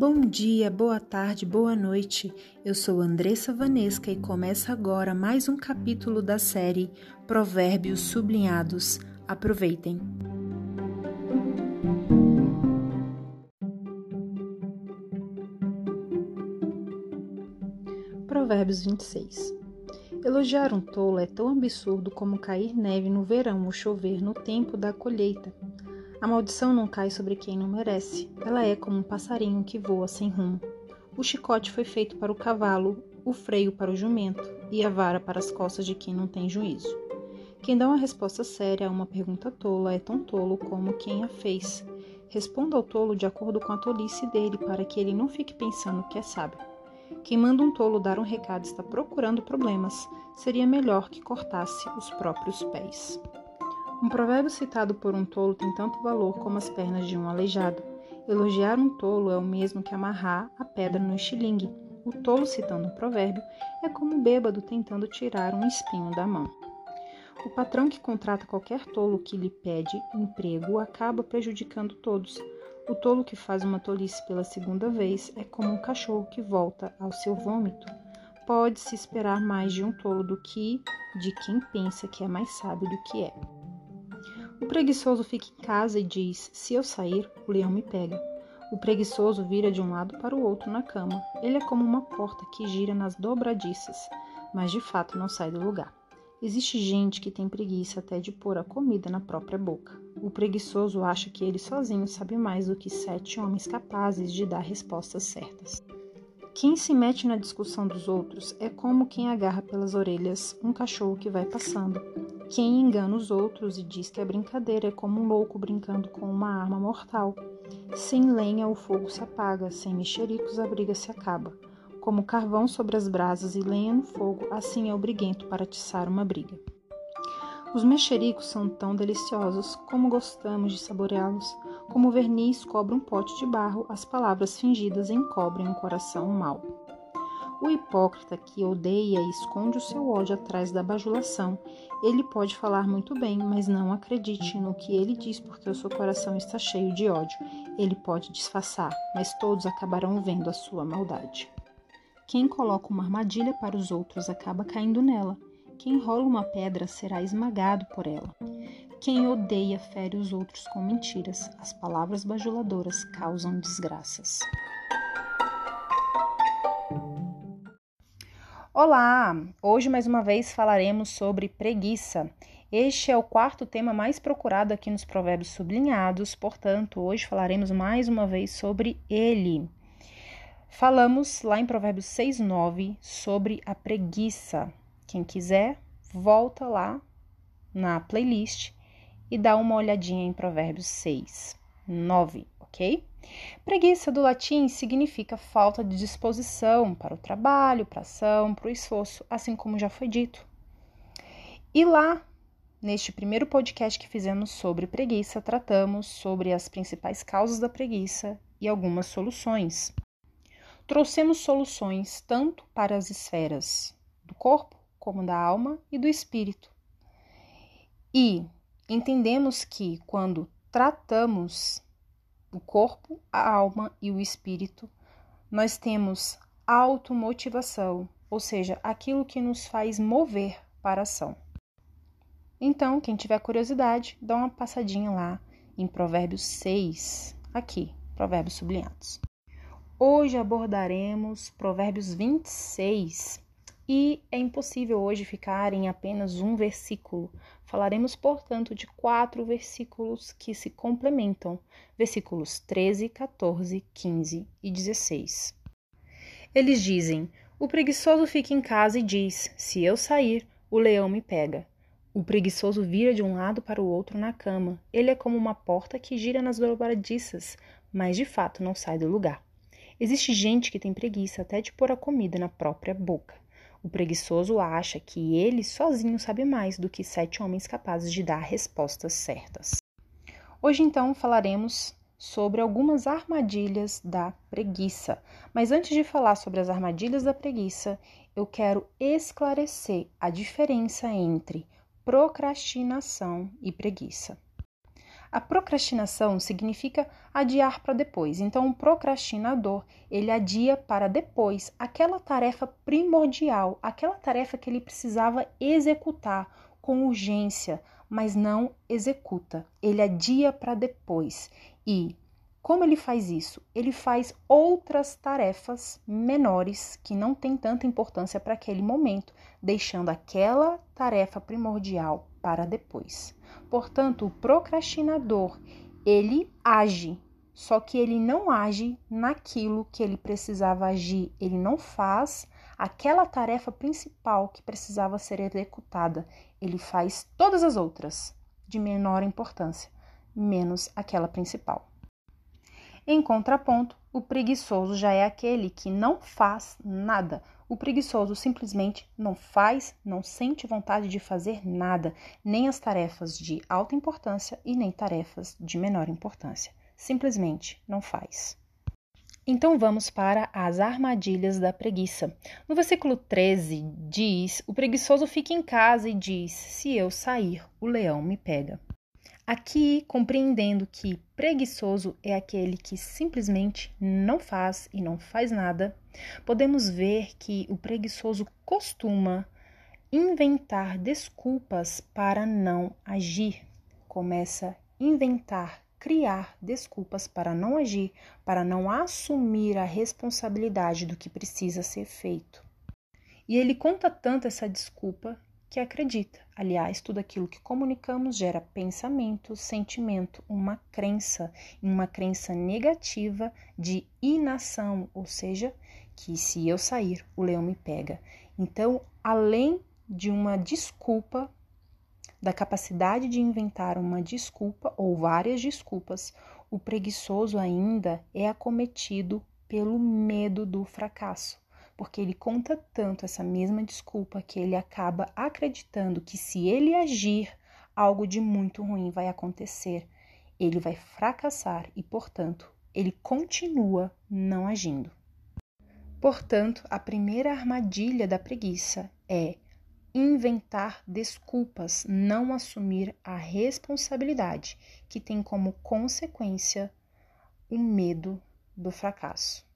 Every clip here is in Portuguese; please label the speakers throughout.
Speaker 1: Bom dia, boa tarde, boa noite. Eu sou Andressa Vanesca e começa agora mais um capítulo da série Provérbios Sublinhados. Aproveitem. Provérbios 26 Elogiar um tolo é tão absurdo como cair neve no verão ou chover no tempo da colheita. A maldição não cai sobre quem não merece. Ela é como um passarinho que voa sem rumo. O chicote foi feito para o cavalo, o freio para o jumento e a vara para as costas de quem não tem juízo. Quem dá uma resposta séria a uma pergunta tola é tão tolo como quem a fez. Responda ao tolo de acordo com a tolice dele, para que ele não fique pensando que é sábio. Quem manda um tolo dar um recado está procurando problemas. Seria melhor que cortasse os próprios pés. Um provérbio citado por um tolo tem tanto valor como as pernas de um aleijado. Elogiar um tolo é o mesmo que amarrar a pedra no estilingue. O tolo citando um provérbio é como um bêbado tentando tirar um espinho da mão. O patrão que contrata qualquer tolo que lhe pede emprego acaba prejudicando todos. O tolo que faz uma tolice pela segunda vez é como um cachorro que volta ao seu vômito. Pode-se esperar mais de um tolo do que de quem pensa que é mais sábio do que é. O preguiçoso fica em casa e diz: Se eu sair, o leão me pega. O preguiçoso vira de um lado para o outro na cama. Ele é como uma porta que gira nas dobradiças, mas de fato não sai do lugar. Existe gente que tem preguiça até de pôr a comida na própria boca. O preguiçoso acha que ele sozinho sabe mais do que sete homens capazes de dar respostas certas. Quem se mete na discussão dos outros é como quem agarra pelas orelhas um cachorro que vai passando. Quem engana os outros e diz que é brincadeira é como um louco brincando com uma arma mortal. Sem lenha o fogo se apaga, sem mexericos a briga se acaba. Como carvão sobre as brasas e lenha no fogo, assim é o briguento para atiçar uma briga. Os mexericos são tão deliciosos, como gostamos de saboreá-los. Como verniz cobre um pote de barro, as palavras fingidas encobrem um coração mau. O hipócrita que odeia e esconde o seu ódio atrás da bajulação, ele pode falar muito bem, mas não acredite no que ele diz porque o seu coração está cheio de ódio. Ele pode disfarçar, mas todos acabarão vendo a sua maldade. Quem coloca uma armadilha para os outros acaba caindo nela. Quem rola uma pedra será esmagado por ela. Quem odeia fere os outros com mentiras. As palavras bajuladoras causam desgraças. Olá! Hoje mais uma vez falaremos sobre preguiça. Este é o quarto tema mais procurado aqui nos Provérbios sublinhados, portanto, hoje falaremos mais uma vez sobre ele. Falamos lá em Provérbios 6:9 sobre a preguiça. Quem quiser, volta lá na playlist e dá uma olhadinha em Provérbios 6, 9, ok? Preguiça do latim significa falta de disposição para o trabalho, para a ação, para o esforço, assim como já foi dito. E lá, neste primeiro podcast que fizemos sobre preguiça, tratamos sobre as principais causas da preguiça e algumas soluções. Trouxemos soluções tanto para as esferas do corpo, como da alma e do espírito. E entendemos que quando tratamos o corpo, a alma e o espírito, nós temos automotivação, ou seja, aquilo que nos faz mover para a ação. Então, quem tiver curiosidade, dá uma passadinha lá em Provérbios 6, aqui, Provérbios sublinhados. Hoje abordaremos Provérbios 26, e é impossível hoje ficar em apenas um versículo. Falaremos, portanto, de quatro versículos que se complementam, versículos 13, 14, 15 e 16. Eles dizem: O preguiçoso fica em casa e diz: Se eu sair, o leão me pega. O preguiçoso vira de um lado para o outro na cama. Ele é como uma porta que gira nas dobradiças, mas de fato não sai do lugar. Existe gente que tem preguiça até de pôr a comida na própria boca. O preguiçoso acha que ele sozinho sabe mais do que sete homens capazes de dar respostas certas. Hoje, então, falaremos sobre algumas armadilhas da preguiça. Mas antes de falar sobre as armadilhas da preguiça, eu quero esclarecer a diferença entre procrastinação e preguiça. A procrastinação significa adiar para depois. Então, o procrastinador, ele adia para depois aquela tarefa primordial, aquela tarefa que ele precisava executar com urgência, mas não executa. Ele adia para depois. E como ele faz isso? Ele faz outras tarefas menores que não têm tanta importância para aquele momento, deixando aquela tarefa primordial para depois. Portanto, o procrastinador, ele age, só que ele não age naquilo que ele precisava agir, ele não faz aquela tarefa principal que precisava ser executada, ele faz todas as outras de menor importância, menos aquela principal. Em contraponto, o preguiçoso já é aquele que não faz nada, o preguiçoso simplesmente não faz, não sente vontade de fazer nada, nem as tarefas de alta importância e nem tarefas de menor importância. Simplesmente não faz. Então vamos para as armadilhas da preguiça. No versículo 13 diz: O preguiçoso fica em casa e diz: Se eu sair, o leão me pega. Aqui, compreendendo que preguiçoso é aquele que simplesmente não faz e não faz nada, podemos ver que o preguiçoso costuma inventar desculpas para não agir. Começa a inventar, criar desculpas para não agir, para não assumir a responsabilidade do que precisa ser feito. E ele conta tanto essa desculpa que acredita. Aliás, tudo aquilo que comunicamos gera pensamento, sentimento, uma crença, uma crença negativa de inação, ou seja, que se eu sair, o leão me pega. Então, além de uma desculpa, da capacidade de inventar uma desculpa ou várias desculpas, o preguiçoso ainda é acometido pelo medo do fracasso porque ele conta tanto essa mesma desculpa que ele acaba acreditando que se ele agir, algo de muito ruim vai acontecer. Ele vai fracassar e, portanto, ele continua não agindo. Portanto, a primeira armadilha da preguiça é inventar desculpas, não assumir a responsabilidade, que tem como consequência o medo do fracasso.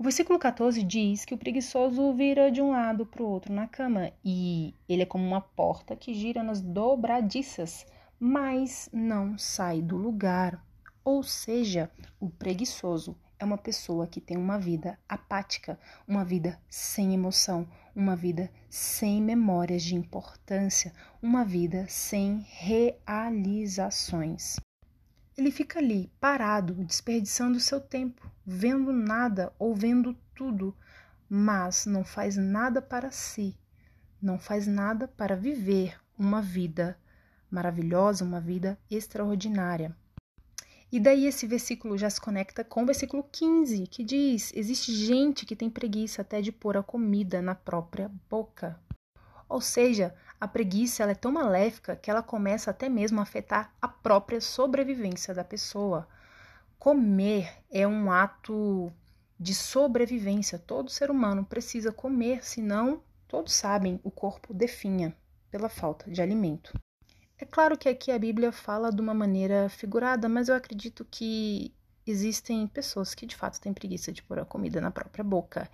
Speaker 1: O versículo 14 diz que o preguiçoso vira de um lado para o outro na cama e ele é como uma porta que gira nas dobradiças, mas não sai do lugar. Ou seja, o preguiçoso é uma pessoa que tem uma vida apática, uma vida sem emoção, uma vida sem memórias de importância, uma vida sem realizações. Ele fica ali, parado, desperdiçando seu tempo, vendo nada ou vendo tudo, mas não faz nada para si, não faz nada para viver uma vida maravilhosa, uma vida extraordinária. E daí esse versículo já se conecta com o versículo 15, que diz: Existe gente que tem preguiça até de pôr a comida na própria boca. Ou seja, a preguiça é tão maléfica que ela começa até mesmo a afetar a própria sobrevivência da pessoa. Comer é um ato de sobrevivência. Todo ser humano precisa comer, senão, todos sabem, o corpo definha pela falta de alimento. É claro que aqui a Bíblia fala de uma maneira figurada, mas eu acredito que existem pessoas que de fato têm preguiça de pôr a comida na própria boca.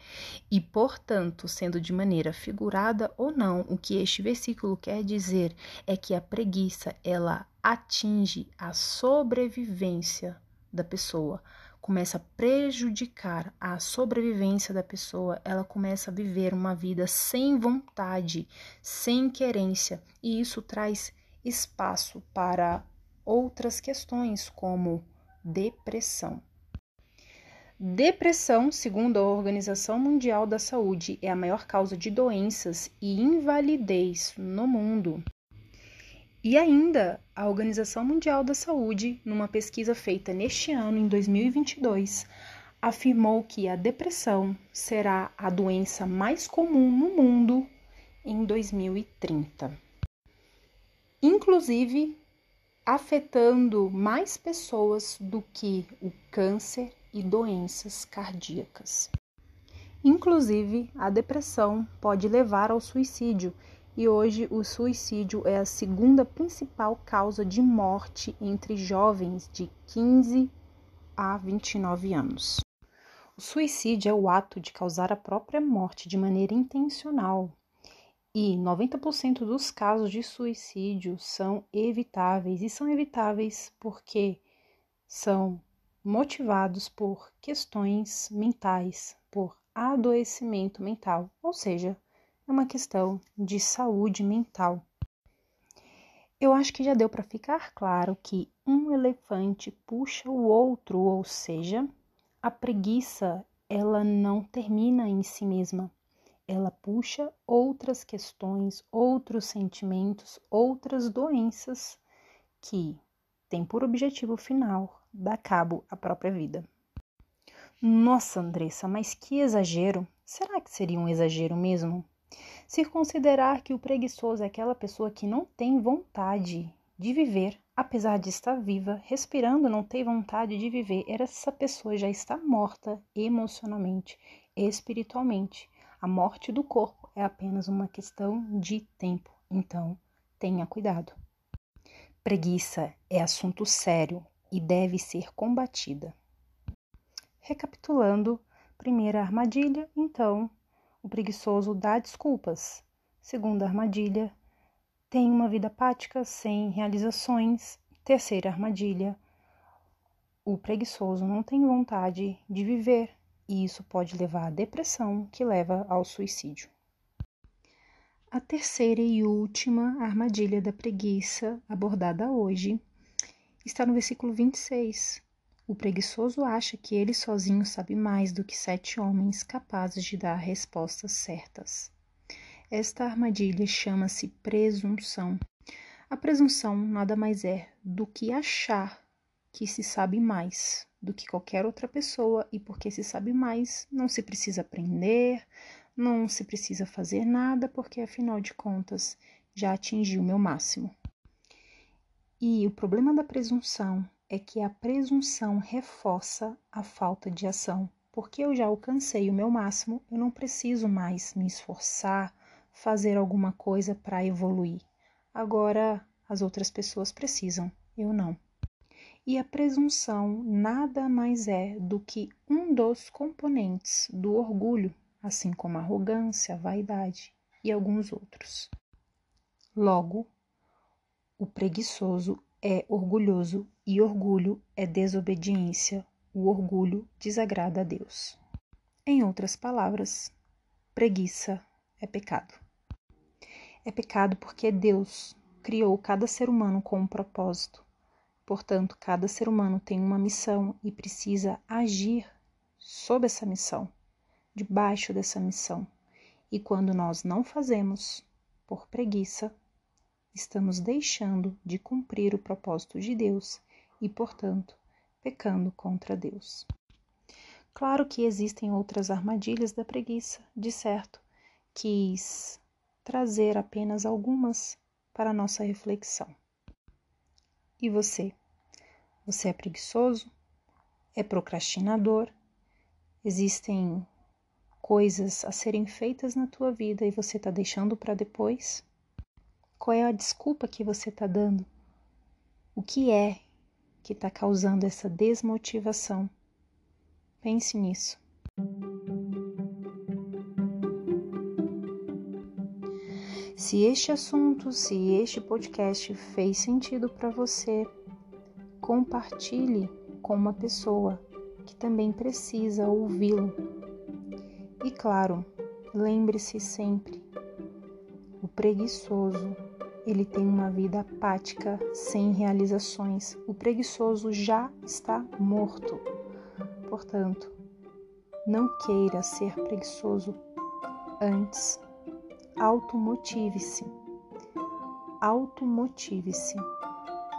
Speaker 1: E, portanto, sendo de maneira figurada ou não, o que este versículo quer dizer é que a preguiça ela atinge a sobrevivência da pessoa, começa a prejudicar a sobrevivência da pessoa, ela começa a viver uma vida sem vontade, sem querência, e isso traz espaço para outras questões como depressão. Depressão, segundo a Organização Mundial da Saúde, é a maior causa de doenças e invalidez no mundo. E ainda, a Organização Mundial da Saúde, numa pesquisa feita neste ano, em 2022, afirmou que a depressão será a doença mais comum no mundo em 2030. Inclusive, afetando mais pessoas do que o câncer e doenças cardíacas. Inclusive, a depressão pode levar ao suicídio e hoje o suicídio é a segunda principal causa de morte entre jovens de 15 a 29 anos. O suicídio é o ato de causar a própria morte de maneira intencional. E 90% dos casos de suicídio são evitáveis, e são evitáveis porque são motivados por questões mentais, por adoecimento mental, ou seja, é uma questão de saúde mental. Eu acho que já deu para ficar claro que um elefante puxa o outro, ou seja, a preguiça, ela não termina em si mesma. Ela puxa outras questões, outros sentimentos, outras doenças que têm por objetivo final dar cabo à própria vida. Nossa, Andressa, mas que exagero! Será que seria um exagero mesmo? Se considerar que o preguiçoso é aquela pessoa que não tem vontade de viver, apesar de estar viva, respirando, não tem vontade de viver, essa pessoa já está morta emocionalmente, espiritualmente. A morte do corpo é apenas uma questão de tempo, então tenha cuidado. Preguiça é assunto sério e deve ser combatida. Recapitulando, primeira armadilha, então, o preguiçoso dá desculpas. Segunda armadilha, tem uma vida apática sem realizações. Terceira armadilha: o preguiçoso não tem vontade de viver e isso pode levar à depressão, que leva ao suicídio. A terceira e última armadilha da preguiça abordada hoje está no versículo 26. O preguiçoso acha que ele sozinho sabe mais do que sete homens capazes de dar respostas certas. Esta armadilha chama-se presunção. A presunção nada mais é do que achar que se sabe mais do que qualquer outra pessoa e porque se sabe mais, não se precisa aprender, não se precisa fazer nada, porque afinal de contas já atingi o meu máximo. E o problema da presunção é que a presunção reforça a falta de ação. Porque eu já alcancei o meu máximo, eu não preciso mais me esforçar, fazer alguma coisa para evoluir. Agora as outras pessoas precisam, eu não. E a presunção nada mais é do que um dos componentes do orgulho, assim como a arrogância, a vaidade e alguns outros. Logo, o preguiçoso é orgulhoso e orgulho é desobediência. O orgulho desagrada a Deus. Em outras palavras, preguiça é pecado. É pecado porque Deus criou cada ser humano com um propósito. Portanto, cada ser humano tem uma missão e precisa agir sob essa missão, debaixo dessa missão. E quando nós não fazemos, por preguiça, estamos deixando de cumprir o propósito de Deus e, portanto, pecando contra Deus. Claro que existem outras armadilhas da preguiça, de certo, quis trazer apenas algumas para nossa reflexão. E você? Você é preguiçoso? É procrastinador? Existem coisas a serem feitas na tua vida e você está deixando para depois? Qual é a desculpa que você está dando? O que é que está causando essa desmotivação? Pense nisso. Se este assunto, se este podcast fez sentido para você, compartilhe com uma pessoa que também precisa ouvi-lo. E claro, lembre-se sempre: o preguiçoso, ele tem uma vida apática, sem realizações. O preguiçoso já está morto. Portanto, não queira ser preguiçoso antes automotive-se. Automotive-se.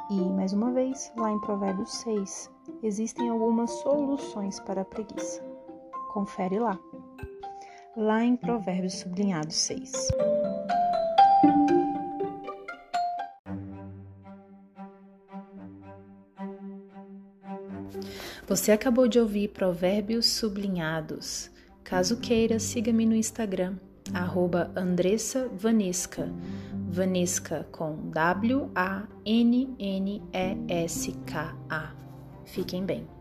Speaker 1: E, mais uma vez, lá em Provérbios 6, existem algumas soluções para a preguiça. Confere lá. Lá em Provérbios sublinhado 6. Você acabou de ouvir Provérbios sublinhados. Caso queira, siga-me no Instagram arroba Andressa Vanesca, Vanesca com W-A-N-N-E-S-K-A. Fiquem bem.